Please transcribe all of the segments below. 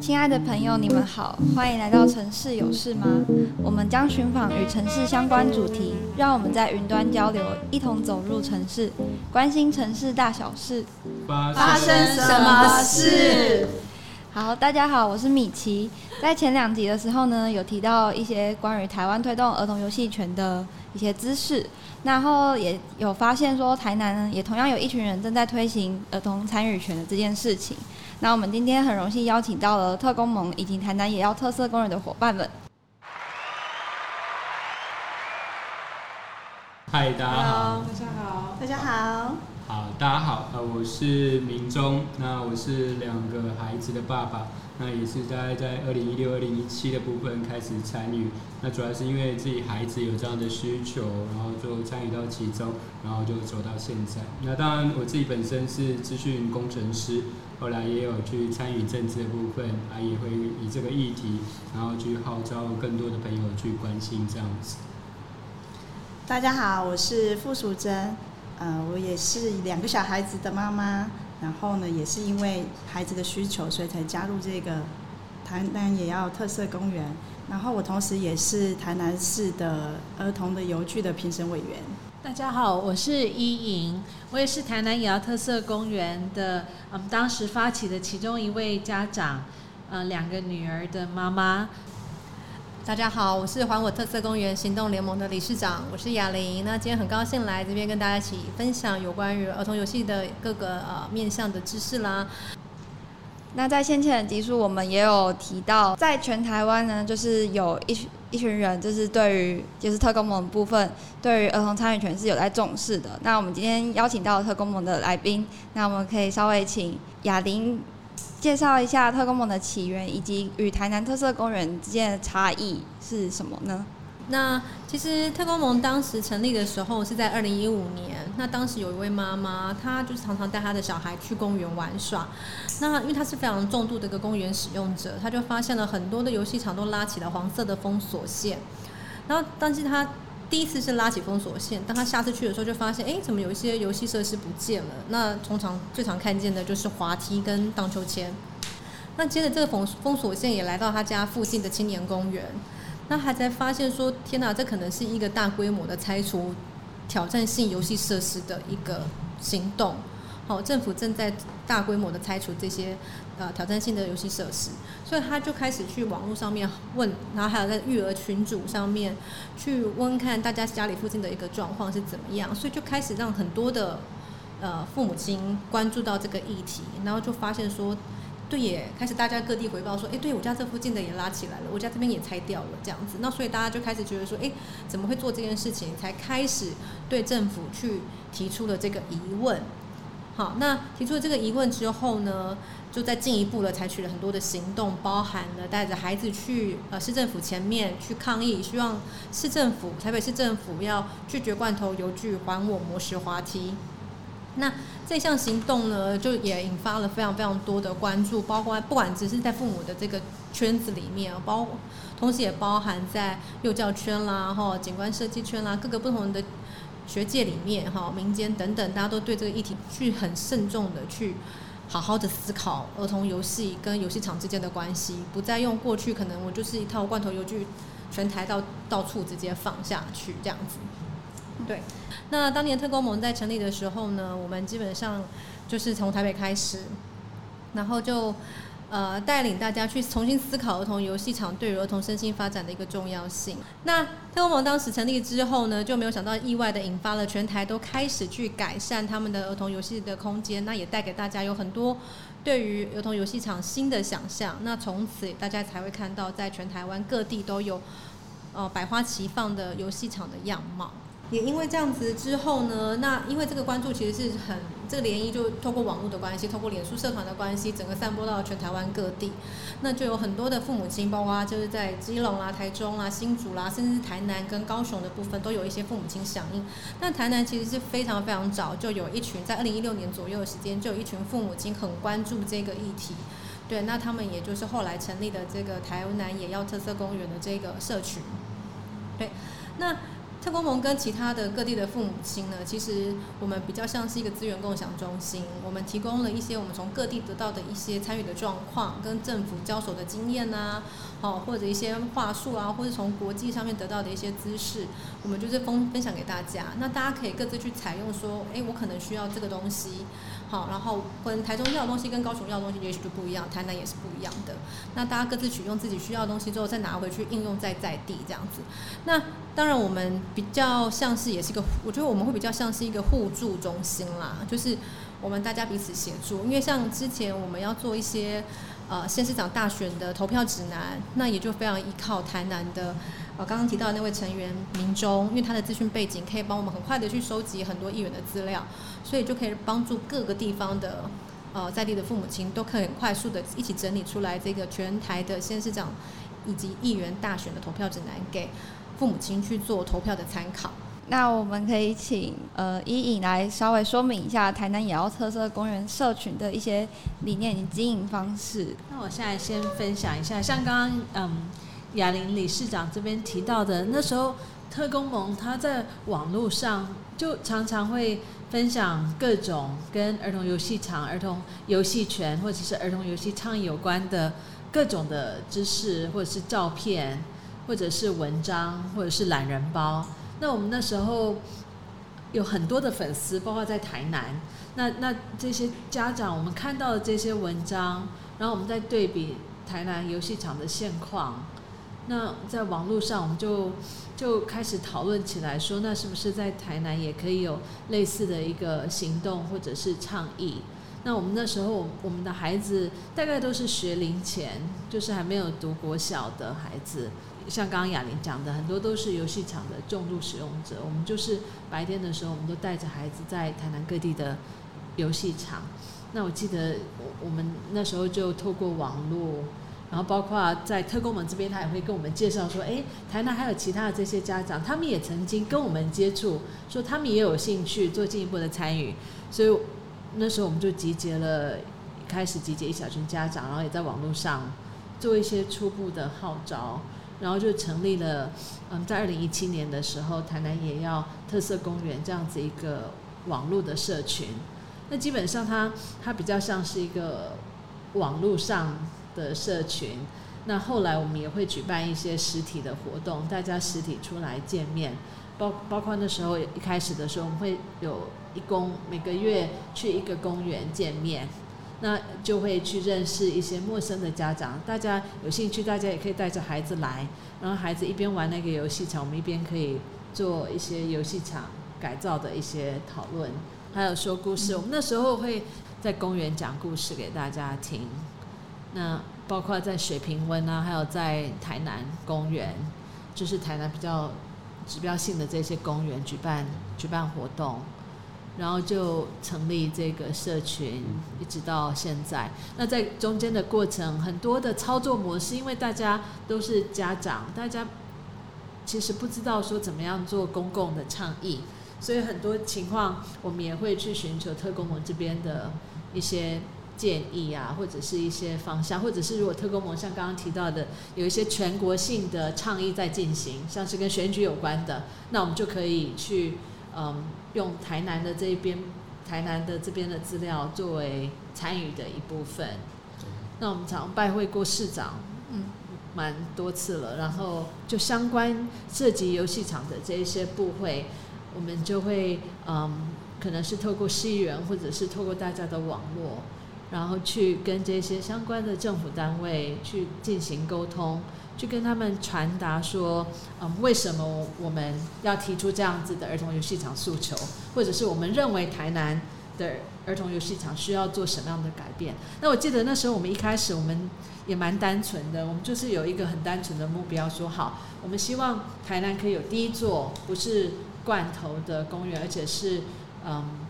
亲爱的朋友，你们好，欢迎来到城市有事吗？我们将寻访与城市相关主题，让我们在云端交流，一同走入城市，关心城市大小事。发生什么事？好，大家好，我是米奇。在前两集的时候呢，有提到一些关于台湾推动儿童游戏权的一些知识，然后也有发现说，台南呢也同样有一群人正在推行儿童参与权的这件事情。那我们今天很荣幸邀请到了特工盟以及台南也要特色公园的伙伴们。嗨，大家好。大家好。大家好。好，大家好。呃，我是明忠，那我是两个孩子的爸爸。那也是大概在二零一六、二零一七的部分开始参与，那主要是因为自己孩子有这样的需求，然后就参与到其中，然后就走到现在。那当然我自己本身是资讯工程师，后来也有去参与政治的部分，啊，也会以这个议题，然后去号召更多的朋友去关心这样子。大家好，我是傅淑珍，呃，我也是两个小孩子的妈妈。然后呢，也是因为孩子的需求，所以才加入这个台南也要特色公园。然后我同时也是台南市的儿童的游具的评审委员。大家好，我是依莹，我也是台南也要特色公园的，嗯，当时发起的其中一位家长，呃，两个女儿的妈妈。大家好，我是还我特色公园行动联盟的理事长，我是雅玲。那今天很高兴来这边跟大家一起分享有关于儿童游戏的各个呃面向的知识啦。那在先前的集数，我们也有提到，在全台湾呢，就是有一一群人，就是对于就是特工盟部分，对于儿童参与权是有在重视的。那我们今天邀请到特工盟的来宾，那我们可以稍微请雅玲。介绍一下特工盟的起源，以及与台南特色公园之间的差异是什么呢？那其实特工盟当时成立的时候是在二零一五年。那当时有一位妈妈，她就是常常带她的小孩去公园玩耍。那因为她是非常重度的一个公园使用者，她就发现了很多的游戏场都拉起了黄色的封锁线。然后，但是她第一次是拉起封锁线，当他下次去的时候，就发现，哎，怎么有一些游戏设施不见了？那通常最常看见的就是滑梯跟荡秋千。那接着这个封封锁线也来到他家附近的青年公园，那还在发现说，天哪，这可能是一个大规模的拆除挑战性游戏设施的一个行动。好，政府正在大规模的拆除这些呃挑战性的游戏设施，所以他就开始去网络上面问，然后还有在育儿群组上面去问看大家家里附近的一个状况是怎么样，所以就开始让很多的呃父母亲关注到这个议题，然后就发现说，对耶，开始大家各地回报说，哎，对我家这附近的也拉起来了，我家这边也拆掉了这样子，那所以大家就开始觉得说，哎，怎么会做这件事情？才开始对政府去提出了这个疑问。好，那提出了这个疑问之后呢，就在进一步的采取了很多的行动，包含了带着孩子去呃市政府前面去抗议，希望市政府台北市政府要拒绝罐头游具，还我磨石滑梯。那这项行动呢，就也引发了非常非常多的关注，包括不管只是在父母的这个圈子里面，包同时也包含在幼教圈啦、哈景观设计圈啦，各个不同的。学界里面哈，民间等等，大家都对这个议题去很慎重的去好好的思考儿童游戏跟游戏场之间的关系，不再用过去可能我就是一套罐头游具，全台到到处直接放下去这样子。对，那当年特工盟在成立的时候呢，我们基本上就是从台北开始，然后就。呃，带领大家去重新思考儿童游戏场对于儿童身心发展的一个重要性。那特公盟当时成立之后呢，就没有想到意外的引发了全台都开始去改善他们的儿童游戏的空间，那也带给大家有很多对于儿童游戏场新的想象。那从此大家才会看到，在全台湾各地都有呃百花齐放的游戏场的样貌。也因为这样子之后呢，那因为这个关注其实是很这个涟漪，就透过网络的关系，透过脸书社团的关系，整个散播到全台湾各地。那就有很多的父母亲，包括就是在基隆啦、台中啦、新竹啦，甚至是台南跟高雄的部分，都有一些父母亲响应。那台南其实是非常非常早就有一群，在二零一六年左右的时间，就有一群父母亲很关注这个议题。对，那他们也就是后来成立的这个台南也要特色公园的这个社群。对，那。特工盟跟其他的各地的父母亲呢，其实我们比较像是一个资源共享中心，我们提供了一些我们从各地得到的一些参与的状况，跟政府交手的经验呐，好或者一些话术啊，或者从国际上面得到的一些知识，我们就是分分享给大家，那大家可以各自去采用，说，哎，我可能需要这个东西。好，然后跟台中要的东西跟高雄要的东西也许就不一样，台南也是不一样的。那大家各自取用自己需要的东西之后，再拿回去应用在在地这样子。那当然，我们比较像是也是一个，我觉得我们会比较像是一个互助中心啦，就是我们大家彼此协助。因为像之前我们要做一些呃县市长大选的投票指南，那也就非常依靠台南的。呃，刚刚提到的那位成员明忠，因为他的资讯背景可以帮我们很快的去收集很多议员的资料，所以就可以帮助各个地方的呃在地的父母亲都可以很快速的一起整理出来这个全台的县市长以及议员大选的投票指南，给父母亲去做投票的参考。那我们可以请呃依颖来稍微说明一下台南野要特色公园社群的一些理念与经营方式。那我现在先分享一下，像刚刚嗯。雅玲理事长这边提到的，那时候特工盟他在网络上就常常会分享各种跟儿童游戏场、儿童游戏权或者是儿童游戏倡议有关的各种的知识，或者是照片，或者是文章，或者是懒人包。那我们那时候有很多的粉丝，包括在台南。那那这些家长，我们看到的这些文章，然后我们再对比台南游戏场的现况。那在网络上，我们就就开始讨论起来，说那是不是在台南也可以有类似的一个行动或者是倡议？那我们那时候，我们的孩子大概都是学龄前，就是还没有读国小的孩子。像刚刚雅玲讲的，很多都是游戏场的重度使用者。我们就是白天的时候，我们都带着孩子在台南各地的游戏场。那我记得我我们那时候就透过网络。然后包括在特工们这边，他也会跟我们介绍说，哎，台南还有其他的这些家长，他们也曾经跟我们接触，说他们也有兴趣做进一步的参与。所以那时候我们就集结了，开始集结一小群家长，然后也在网络上做一些初步的号召，然后就成立了，嗯，在二零一七年的时候，台南也要特色公园这样子一个网络的社群。那基本上它它比较像是一个网络上。的社群，那后来我们也会举办一些实体的活动，大家实体出来见面，包包括那时候一开始的时候，我们会有一公每个月去一个公园见面，那就会去认识一些陌生的家长，大家有兴趣，大家也可以带着孩子来，然后孩子一边玩那个游戏场，我们一边可以做一些游戏场改造的一些讨论，还有说故事。我们那时候会在公园讲故事给大家听。那包括在水平温啊，还有在台南公园，就是台南比较指标性的这些公园举办举办活动，然后就成立这个社群，一直到现在。那在中间的过程，很多的操作模式，因为大家都是家长，大家其实不知道说怎么样做公共的倡议，所以很多情况我们也会去寻求特工盟这边的一些。建议啊，或者是一些方向，或者是如果特工盟像刚刚提到的，有一些全国性的倡议在进行，像是跟选举有关的，那我们就可以去嗯，用台南的这一边，台南的这边的资料作为参与的一部分。那我们常拜会过市长，嗯，蛮多次了，然后就相关涉及游戏场的这一些部会，我们就会嗯，可能是透过市议员，或者是透过大家的网络。然后去跟这些相关的政府单位去进行沟通，去跟他们传达说，嗯，为什么我们要提出这样子的儿童游戏场诉求，或者是我们认为台南的儿童游戏场需要做什么样的改变？那我记得那时候我们一开始我们也蛮单纯的，我们就是有一个很单纯的目标，说好，我们希望台南可以有第一座不是罐头的公园，而且是嗯。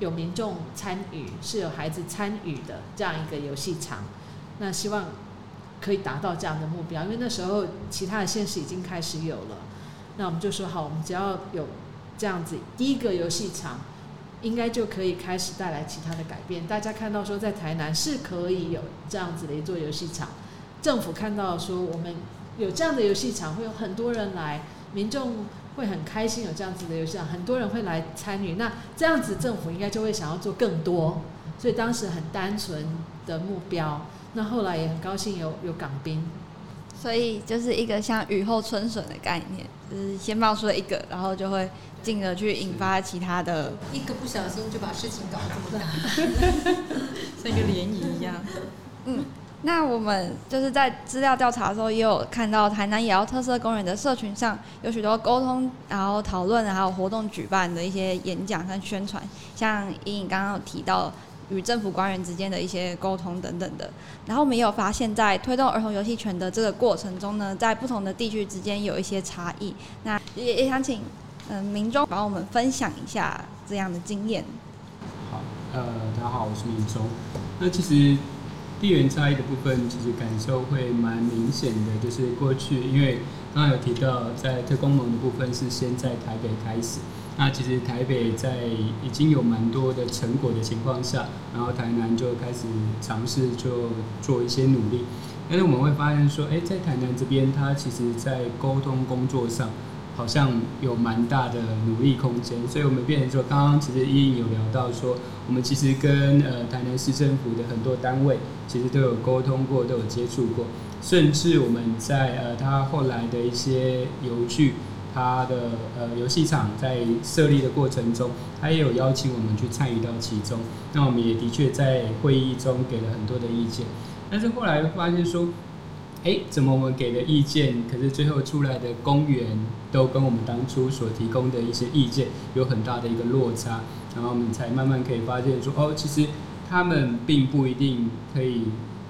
有民众参与，是有孩子参与的这样一个游戏场，那希望可以达到这样的目标。因为那时候其他的县市已经开始有了，那我们就说好，我们只要有这样子第一个游戏场，应该就可以开始带来其他的改变。大家看到说在台南是可以有这样子的一座游戏场，政府看到说我们有这样的游戏场，会有很多人来，民众会很开心有这样子的游戏场，很多人会来参与。那这样子政府应该就会想要做更多，所以当时很单纯的目标。那后来也很高兴有有港兵，所以就是一个像雨后春笋的概念，就是先冒出了一个，然后就会进而去引发其他的。一个不小心就把事情搞这么大，像一个涟漪一样。嗯。那我们就是在资料调查的时候，也有看到台南野要特色公园的社群上有许多沟通，然后讨论，还有活动举办的一些演讲和宣传，像莹莹刚刚有提到与政府官员之间的一些沟通等等的。然后我们也有发现，在推动儿童游戏权的这个过程中呢，在不同的地区之间有一些差异。那也也想请嗯铭忠帮我们分享一下这样的经验。好，呃，大家好，我是铭忠。那其实。地缘差异的部分，其实感受会蛮明显的。就是过去，因为刚刚有提到，在特工盟的部分是先在台北开始。那其实台北在已经有蛮多的成果的情况下，然后台南就开始尝试就做一些努力。但是我们会发现说，哎，在台南这边，它其实在沟通工作上。好像有蛮大的努力空间，所以我们变成说，刚刚其实依莹有聊到说，我们其实跟呃台南市政府的很多单位其实都有沟通过，都有接触过，甚至我们在呃他后来的一些游具，他的呃游戏场在设立的过程中，他也有邀请我们去参与到其中，那我们也的确在会议中给了很多的意见，但是后来发现说。哎，怎么我们给的意见，可是最后出来的公园都跟我们当初所提供的一些意见有很大的一个落差，然后我们才慢慢可以发现说，哦，其实他们并不一定可以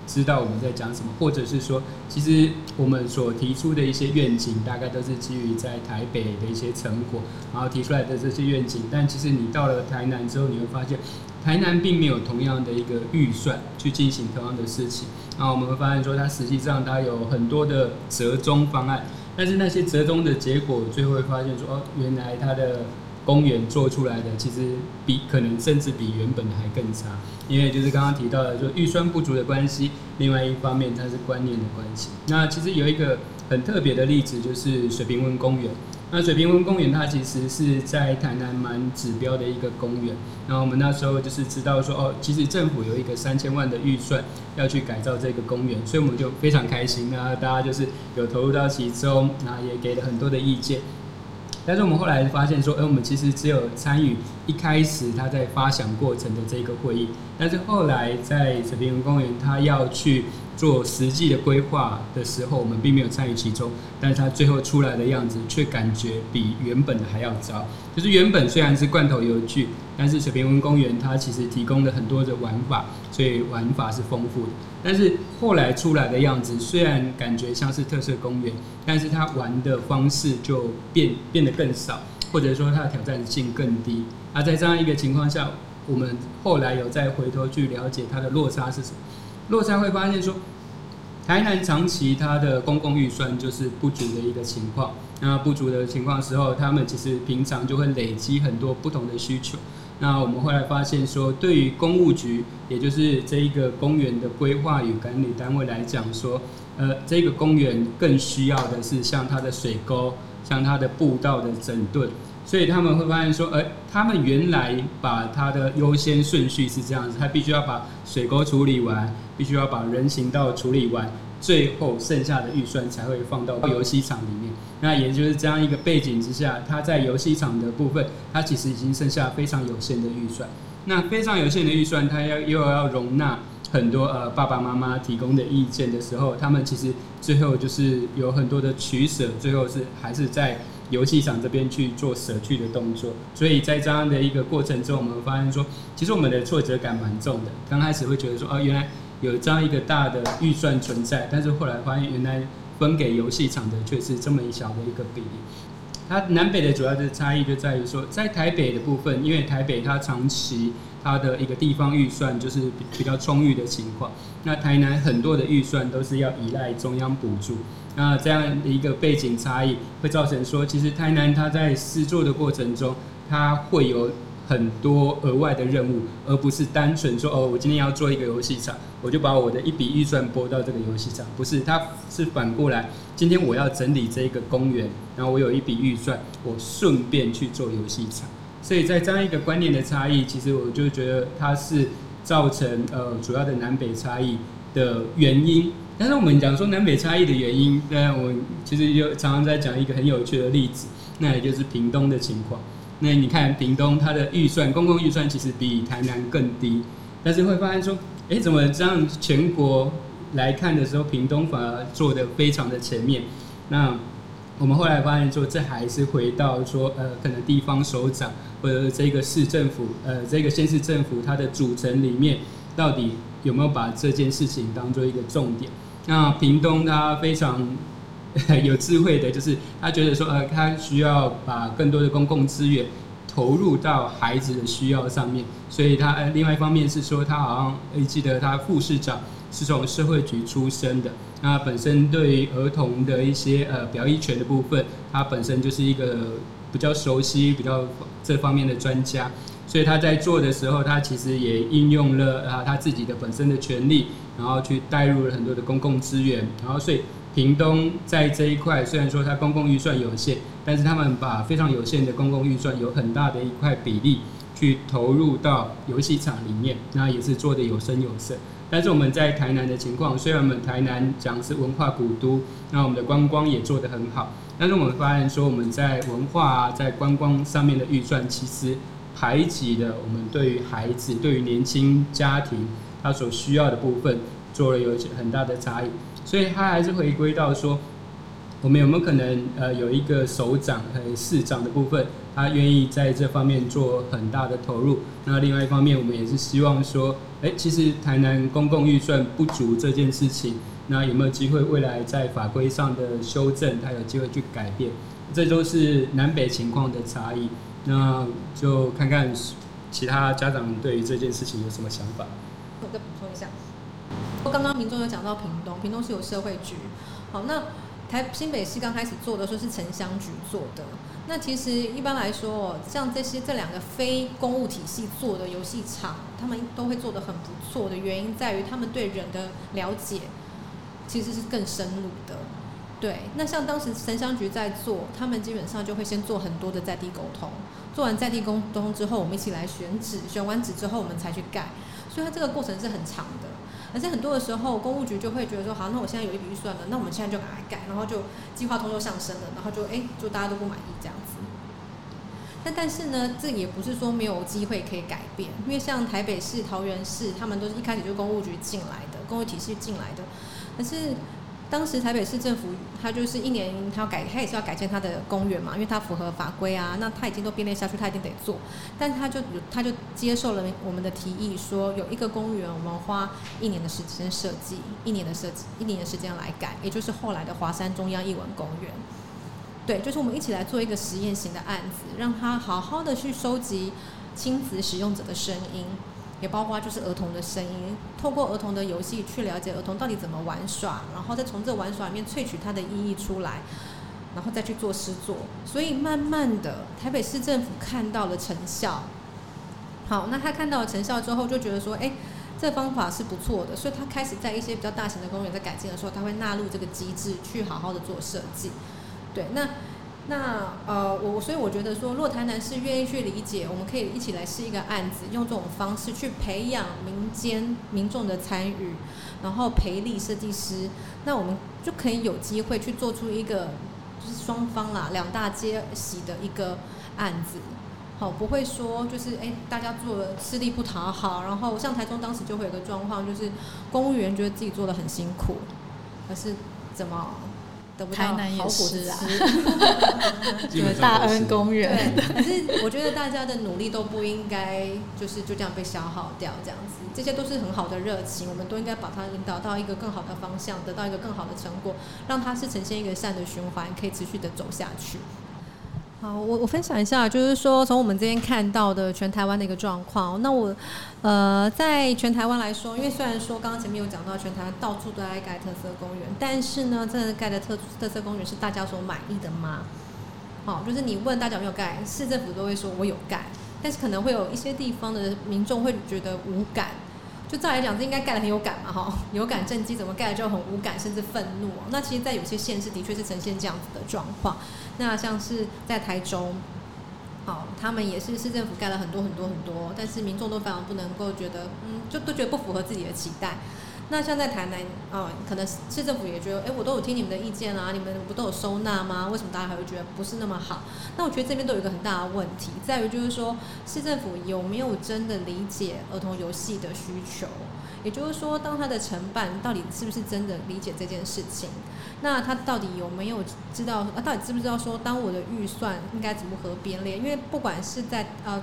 知道我们在讲什么，或者是说，其实我们所提出的一些愿景，大概都是基于在台北的一些成果，然后提出来的这些愿景，但其实你到了台南之后，你会发现。台南并没有同样的一个预算去进行同样的事情，那我们会发现说，它实际上它有很多的折中方案，但是那些折中的结果，最后会发现说，哦，原来它的公园做出来的其实比可能甚至比原本的还更差，因为就是刚刚提到的，说预算不足的关系，另外一方面它是观念的关系。那其实有一个很特别的例子，就是水平温公园。那水平温公园它其实是在台南蛮指标的一个公园，然后我们那时候就是知道说哦，其实政府有一个三千万的预算要去改造这个公园，所以我们就非常开心，那大家就是有投入到其中，那也给了很多的意见。但是我们后来发现说，哎，我们其实只有参与一开始他在发想过程的这个会议，但是后来在水平温公园，他要去做实际的规划的时候，我们并没有参与其中，但是它最后出来的样子却感觉比原本的还要糟。就是原本虽然是罐头游具，但是水平温公园它其实提供了很多的玩法，所以玩法是丰富的。但是后来出来的样子虽然感觉像是特色公园，但是它玩的方式就变变得更少，或者说它的挑战性更低。而在这样一个情况下，我们后来有再回头去了解它的落差是什么？落差会发现说，台南长期它的公共预算就是不足的一个情况。那不足的情况时候，他们其实平常就会累积很多不同的需求。那我们后来发现说，对于公务局，也就是这一个公园的规划与管理单位来讲说，呃，这个公园更需要的是像它的水沟，像它的步道的整顿。所以他们会发现说，呃，他们原来把它的优先顺序是这样子，他必须要把水沟处理完，必须要把人行道处理完。最后剩下的预算才会放到游戏场里面。那也就是这样一个背景之下，它在游戏场的部分，它其实已经剩下非常有限的预算。那非常有限的预算，它要又要容纳很多呃爸爸妈妈提供的意见的时候，他们其实最后就是有很多的取舍，最后是还是在游戏场这边去做舍去的动作。所以在这样的一个过程中，我们发现说，其实我们的挫折感蛮重的。刚开始会觉得说，哦，原来。有这样一个大的预算存在，但是后来发现原来分给游戏场的却是这么一小的一个比例。它南北的主要的差异就在于说，在台北的部分，因为台北它长期它的一个地方预算就是比较充裕的情况，那台南很多的预算都是要依赖中央补助。那这样的一个背景差异会造成说，其实台南它在施作的过程中，它会有很多额外的任务，而不是单纯说哦，我今天要做一个游戏场，我就把我的一笔预算拨到这个游戏场。不是，它是反过来，今天我要整理这个公园，然后我有一笔预算，我顺便去做游戏场。所以在这样一个观念的差异，其实我就觉得它是造成呃主要的南北差异的原因。但是我们讲说南北差异的原因，那我其实就常常在讲一个很有趣的例子，那也就是屏东的情况。那你看屏东它的预算，公共预算其实比台南更低，但是会发现说，哎，怎么这样全国来看的时候，屏东反而做得非常的前面？那我们后来发现说，这还是回到说，呃，可能地方首长或者这个市政府，呃，这个县市政府它的组成里面，到底有没有把这件事情当做一个重点？那屏东他非常 有智慧的，就是他觉得说，呃，他需要把更多的公共资源投入到孩子的需要上面，所以他呃，另外一方面是说，他好像诶记得他副市长是从社会局出身的，那本身对于儿童的一些呃表意权的部分，他本身就是一个比较熟悉、比较这方面的专家。所以他在做的时候，他其实也应用了啊他自己的本身的权利，然后去带入了很多的公共资源，然后所以屏东在这一块虽然说它公共预算有限，但是他们把非常有限的公共预算有很大的一块比例去投入到游戏场里面，那也是做得有声有色。但是我们在台南的情况，虽然我们台南讲是文化古都，那我们的观光也做得很好，但是我们发现说我们在文化啊，在观光上面的预算其实。排挤的，我们对于孩子、对于年轻家庭，他所需要的部分，做了有很大的差异，所以他还是回归到说，我们有没有可能，呃，有一个首长和市长的部分，他愿意在这方面做很大的投入。那另外一方面，我们也是希望说，哎，其实台南公共预算不足这件事情，那有没有机会未来在法规上的修正，他有机会去改变？这都是南北情况的差异。那就看看其他家长对于这件事情有什么想法。我再补充一下，我刚刚民众有讲到屏东，屏东是有社会局。好，那台新北市刚开始做的时候是城乡局做的。那其实一般来说，像这些这两个非公务体系做的游戏场，他们都会做得很不错的原因在于他们对人的了解其实是更深入的。对，那像当时城乡局在做，他们基本上就会先做很多的在地沟通。做完在地沟通之后，我们一起来选址，选完址之后，我们才去盖。所以它这个过程是很长的。而且很多的时候，公务局就会觉得说，好，那我现在有一笔预算了，那我们现在就赶快盖，然后就计划通就上升了，然后就哎，就大家都不满意这样子。那但是呢，这也不是说没有机会可以改变，因为像台北市、桃园市，他们都是一开始就公务局进来的，公务体系进来的，可是。当时台北市政府，他就是一年他要改，他也是要改建他的公园嘛，因为他符合法规啊。那他已经都编列下去，他一定得做。但他就他就接受了我们的提议，说有一个公园，我们花一年的时间设计，一年的设计，一年的时间来改，也就是后来的华山中央艺文公园。对，就是我们一起来做一个实验型的案子，让他好好的去收集亲子使用者的声音。也包括就是儿童的声音，透过儿童的游戏去了解儿童到底怎么玩耍，然后再从这玩耍里面萃取它的意义出来，然后再去做诗作。所以慢慢的，台北市政府看到了成效。好，那他看到了成效之后，就觉得说，哎，这方法是不错的，所以他开始在一些比较大型的公园在改进的时候，他会纳入这个机制去好好的做设计。对，那。那呃，我所以我觉得说，若台南市愿意去理解，我们可以一起来试一个案子，用这种方式去培养民间民众的参与，然后培力设计师，那我们就可以有机会去做出一个就是双方啦两大皆喜的一个案子，好，不会说就是哎大家做了吃力不讨好，然后像台中当时就会有个状况，就是公务员觉得自己做的很辛苦，可是怎么？台南也是啊，就是大恩公园。对，可是我觉得大家的努力都不应该就是就这样被消耗掉，这样子，这些都是很好的热情，我们都应该把它引导到一个更好的方向，得到一个更好的成果，让它是呈现一个善的循环，可以持续的走下去。好，我我分享一下，就是说从我们这边看到的全台湾的一个状况。那我，呃，在全台湾来说，因为虽然说刚刚前面有讲到全台湾到处都在盖特色公园，但是呢，真的盖的特特色公园是大家所满意的吗？好，就是你问大家有没有盖，市政府都会说我有盖，但是可能会有一些地方的民众会觉得无感。就照来讲，这应该盖得很有感嘛，哈，有感震机怎么盖的就很无感，甚至愤怒。那其实，在有些县市的确是呈现这样子的状况。那像是在台中，好，他们也是市政府盖了很多很多很多，但是民众都反而不能够觉得，嗯，就都觉得不符合自己的期待。那像在台南哦，可能市政府也觉得，哎，我都有听你们的意见啊，你们不都有收纳吗？为什么大家还会觉得不是那么好？那我觉得这边都有一个很大的问题，在于就是说，市政府有没有真的理解儿童游戏的需求？也就是说，当他的承办到底是不是真的理解这件事情？那他到底有没有知道啊？到底知不知道说，当我的预算应该如何编列？因为不管是在呃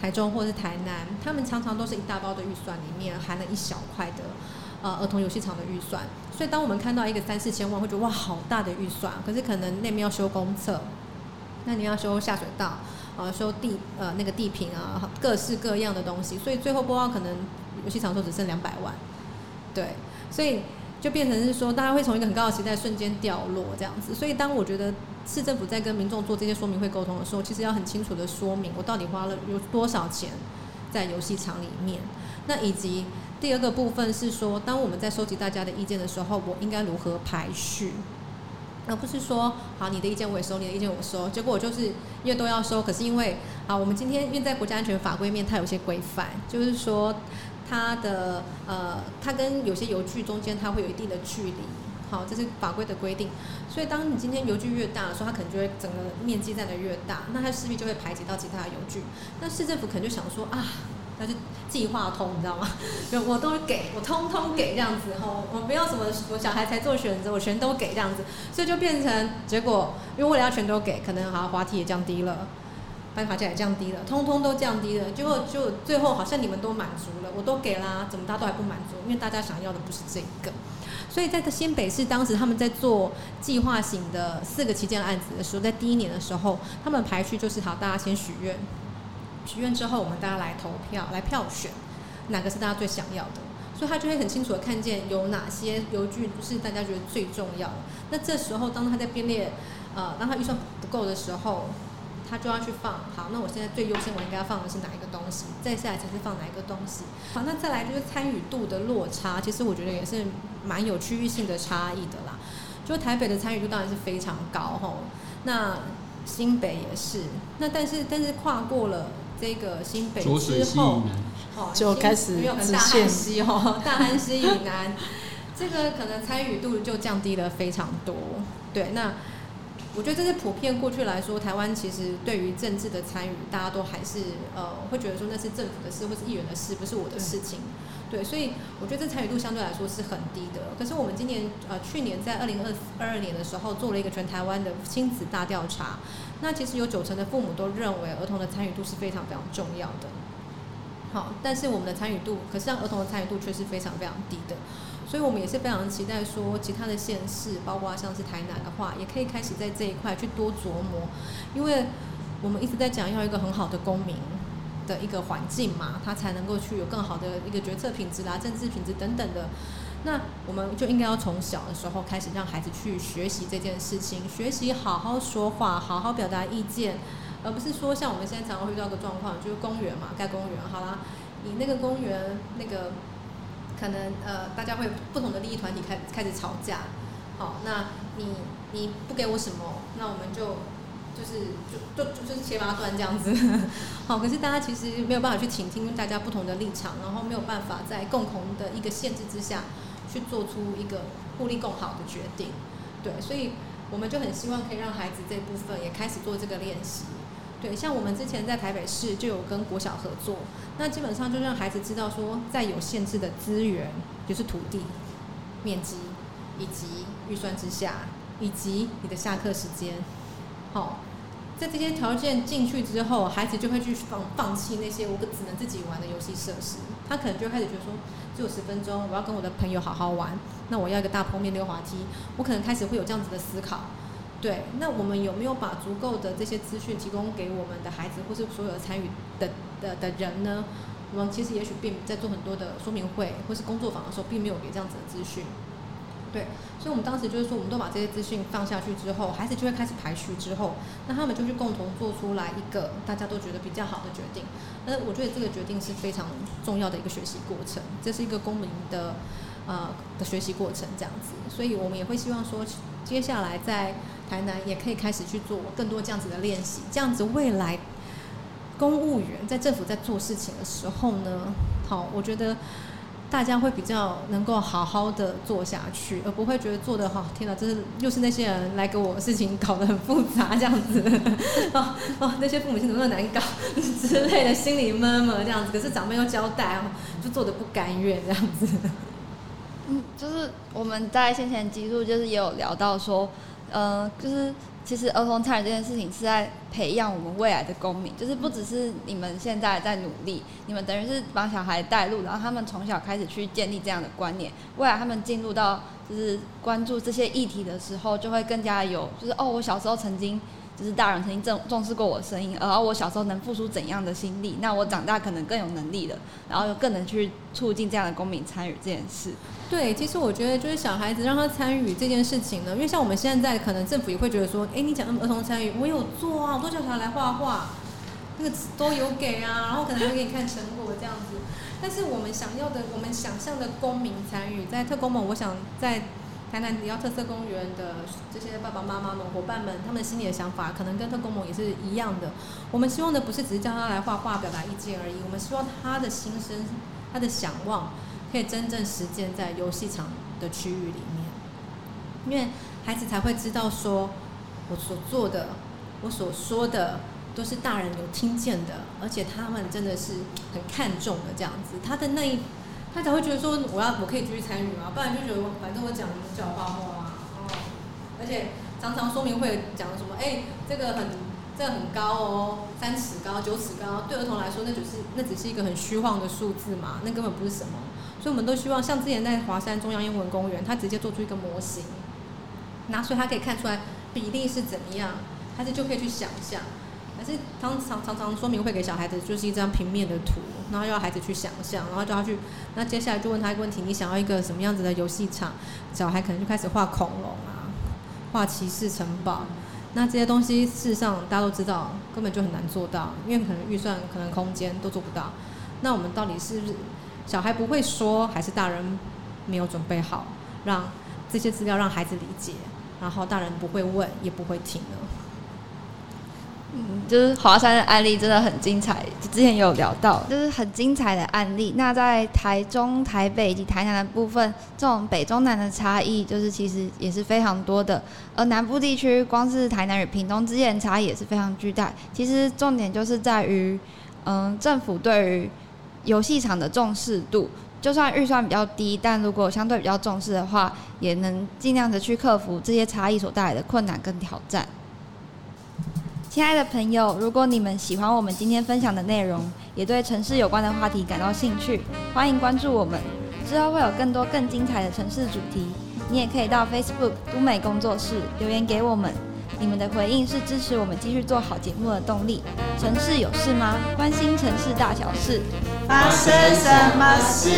台中或是台南，他们常常都是一大包的预算里面含了一小块的。呃，儿童游戏场的预算，所以当我们看到一个三四千万，会觉得哇，好大的预算。可是可能那边要修公厕，那你要修下水道，呃，修地呃那个地坪啊，各式各样的东西，所以最后播报可能游戏场所只剩两百万。对，所以就变成是说，大家会从一个很高的期待瞬间掉落这样子。所以当我觉得市政府在跟民众做这些说明会沟通的时候，其实要很清楚的说明我到底花了有多少钱在游戏场里面，那以及。第二个部分是说，当我们在收集大家的意见的时候，我应该如何排序，而不是说，好，你的意见我也收，你的意见我收，结果我就是因为都要收，可是因为，好，我们今天因为在国家安全法规面，它有些规范，就是说它的呃，它跟有些邮局中间它会有一定的距离，好，这是法规的规定，所以当你今天游具越大的时候，它可能就会整个面积占得越大，那它势必就会排挤到其他的邮局，那市政府可能就想说啊。那就计划通，你知道吗？就 我都给我通通给这样子吼，我不要什么我小孩才做选择，我全都给这样子，所以就变成结果，因为为了要全都给，可能好像滑梯也降低了，办卡价也降低了，通通都降低了，结果就最后好像你们都满足了，我都给啦，怎么大家都还不满足？因为大家想要的不是这个，所以在新北市当时他们在做计划型的四个旗舰案子的时候，在第一年的时候，他们排序就是好，大家先许愿。许愿之后，我们大家来投票，来票选哪个是大家最想要的，所以他就会很清楚的看见有哪些邮局是大家觉得最重要的。那这时候，当他在编列，呃，当他预算不够的时候，他就要去放。好，那我现在最优先，我应该要放的是哪一个东西？再下来才是放哪一个东西？好，那再来就是参与度的落差，其实我觉得也是蛮有区域性的差异的啦。就台北的参与度当然是非常高吼，那新北也是。那但是但是跨过了。这个新北之后，哦，就开始没有大汉溪哦，大汉溪以南，这个可能参与度就降低了非常多。对，那我觉得这是普遍过去来说，台湾其实对于政治的参与，大家都还是呃会觉得说那是政府的事或是议员的事，不是我的事情。对，所以我觉得这参与度相对来说是很低的。可是我们今年呃去年在二零二二二年的时候做了一个全台湾的亲子大调查。那其实有九成的父母都认为儿童的参与度是非常非常重要的，好，但是我们的参与度，可是让儿童的参与度却是非常非常低的，所以我们也是非常期待说，其他的县市，包括像是台南的话，也可以开始在这一块去多琢磨，因为我们一直在讲要一个很好的公民的一个环境嘛，他才能够去有更好的一个决策品质啦、政治品质等等的。那我们就应该要从小的时候开始让孩子去学习这件事情，学习好好说话，好好表达意见，而不是说像我们现在常常会遇到的状况，就是公园嘛，盖公园，好啦，你那个公园那个可能呃，大家会不同的利益团体开开始吵架，好，那你你不给我什么，那我们就就是就就就是切八段这样子，好，可是大家其实没有办法去倾听大家不同的立场，然后没有办法在共同的一个限制之下。去做出一个互利共好的决定，对，所以我们就很希望可以让孩子这部分也开始做这个练习，对，像我们之前在台北市就有跟国小合作，那基本上就让孩子知道说，在有限制的资源，就是土地、面积以及预算之下，以及你的下课时间，好，在这些条件进去之后，孩子就会去放放弃那些我只能自己玩的游戏设施，他可能就开始觉得说。只有十分钟，我要跟我的朋友好好玩。那我要一个大坡面溜滑梯，我可能开始会有这样子的思考。对，那我们有没有把足够的这些资讯提供给我们的孩子，或是所有的参与的的的人呢？我们其实也许并在做很多的说明会或是工作坊的时候，并没有给这样子的资讯。对，所以我们当时就是说，我们都把这些资讯放下去之后，孩子就会开始排序之后，那他们就去共同做出来一个大家都觉得比较好的决定。那我觉得这个决定是非常重要的一个学习过程，这是一个公民的呃的学习过程这样子。所以我们也会希望说，接下来在台南也可以开始去做更多这样子的练习，这样子未来公务员在政府在做事情的时候呢，好，我觉得。大家会比较能够好好的做下去，而不会觉得做得好，天哪，这是又是那些人来给我事情搞得很复杂这样子，哦哦，那些父母亲怎么那么难搞 之类的，心里闷闷这样子。可是长辈又交代哦，就做得不甘愿这样子。嗯，就是我们在先前集数就是也有聊到说，呃，就是。其实儿童参与这件事情是在培养我们未来的公民，就是不只是你们现在在努力，你们等于是帮小孩带路，然后他们从小开始去建立这样的观念，未来他们进入到就是关注这些议题的时候，就会更加有，就是哦，我小时候曾经。就是大人曾经重重视过我的声音，而我小时候能付出怎样的心力，那我长大可能更有能力了，然后又更能去促进这样的公民参与这件事。对，其实我觉得就是小孩子让他参与这件事情呢，因为像我们现在可能政府也会觉得说，哎，你讲儿童参与，我有做啊，我都叫小孩来画画，那个都有给啊，然后可能会给你看成果这样子。但是我们想要的，我们想象的公民参与，在特工们，我想在。台南迪奥特色公园的这些爸爸妈妈们、伙伴们，他们心里的想法可能跟特工盟也是一样的。我们希望的不是只是叫他来画画、表达意见而已，我们希望他的心声、他的想望，可以真正实践在游戏场的区域里面。因为孩子才会知道说，我所做的、我所说的，都是大人有听见的，而且他们真的是很看重的这样子。他的那一。他才会觉得说，我要我可以继续参与嘛，不然就觉得反正我讲你们叫我画画啊，而且常常说明会讲什么，哎，这个很这个很高哦，三尺高九尺高，对儿童来说那就是那只是一个很虚晃的数字嘛，那根本不是什么，所以我们都希望像之前在华山中央英文公园，他直接做出一个模型，那所以他可以看出来比例是怎么样，孩子就可以去想象。还是常常常常说明会给小孩子就是一张平面的图，然后要孩子去想象，然后就要去，那接下来就问他一个问题：你想要一个什么样子的游戏场？小孩可能就开始画恐龙啊，画骑士城堡。那这些东西事实上大家都知道，根本就很难做到，因为可能预算、可能空间都做不到。那我们到底是不是小孩不会说，还是大人没有准备好，让这些资料让孩子理解，然后大人不会问，也不会听呢？就是华山的案例真的很精彩，之前也有聊到，就是很精彩的案例。那在台中、台北以及台南的部分，这种北中南的差异，就是其实也是非常多的。而南部地区，光是台南与屏东之间的差异也是非常巨大。其实重点就是在于，嗯，政府对于游戏场的重视度，就算预算比较低，但如果相对比较重视的话，也能尽量的去克服这些差异所带来的困难跟挑战。亲爱的朋友，如果你们喜欢我们今天分享的内容，也对城市有关的话题感到兴趣，欢迎关注我们。之后会有更多更精彩的城市主题，你也可以到 Facebook 都美工作室留言给我们。你们的回应是支持我们继续做好节目的动力。城市有事吗？关心城市大小事，发生什么事？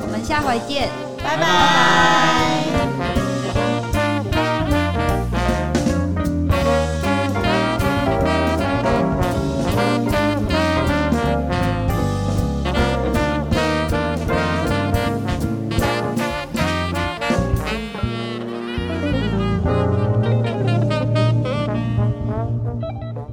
我们下回见，拜拜。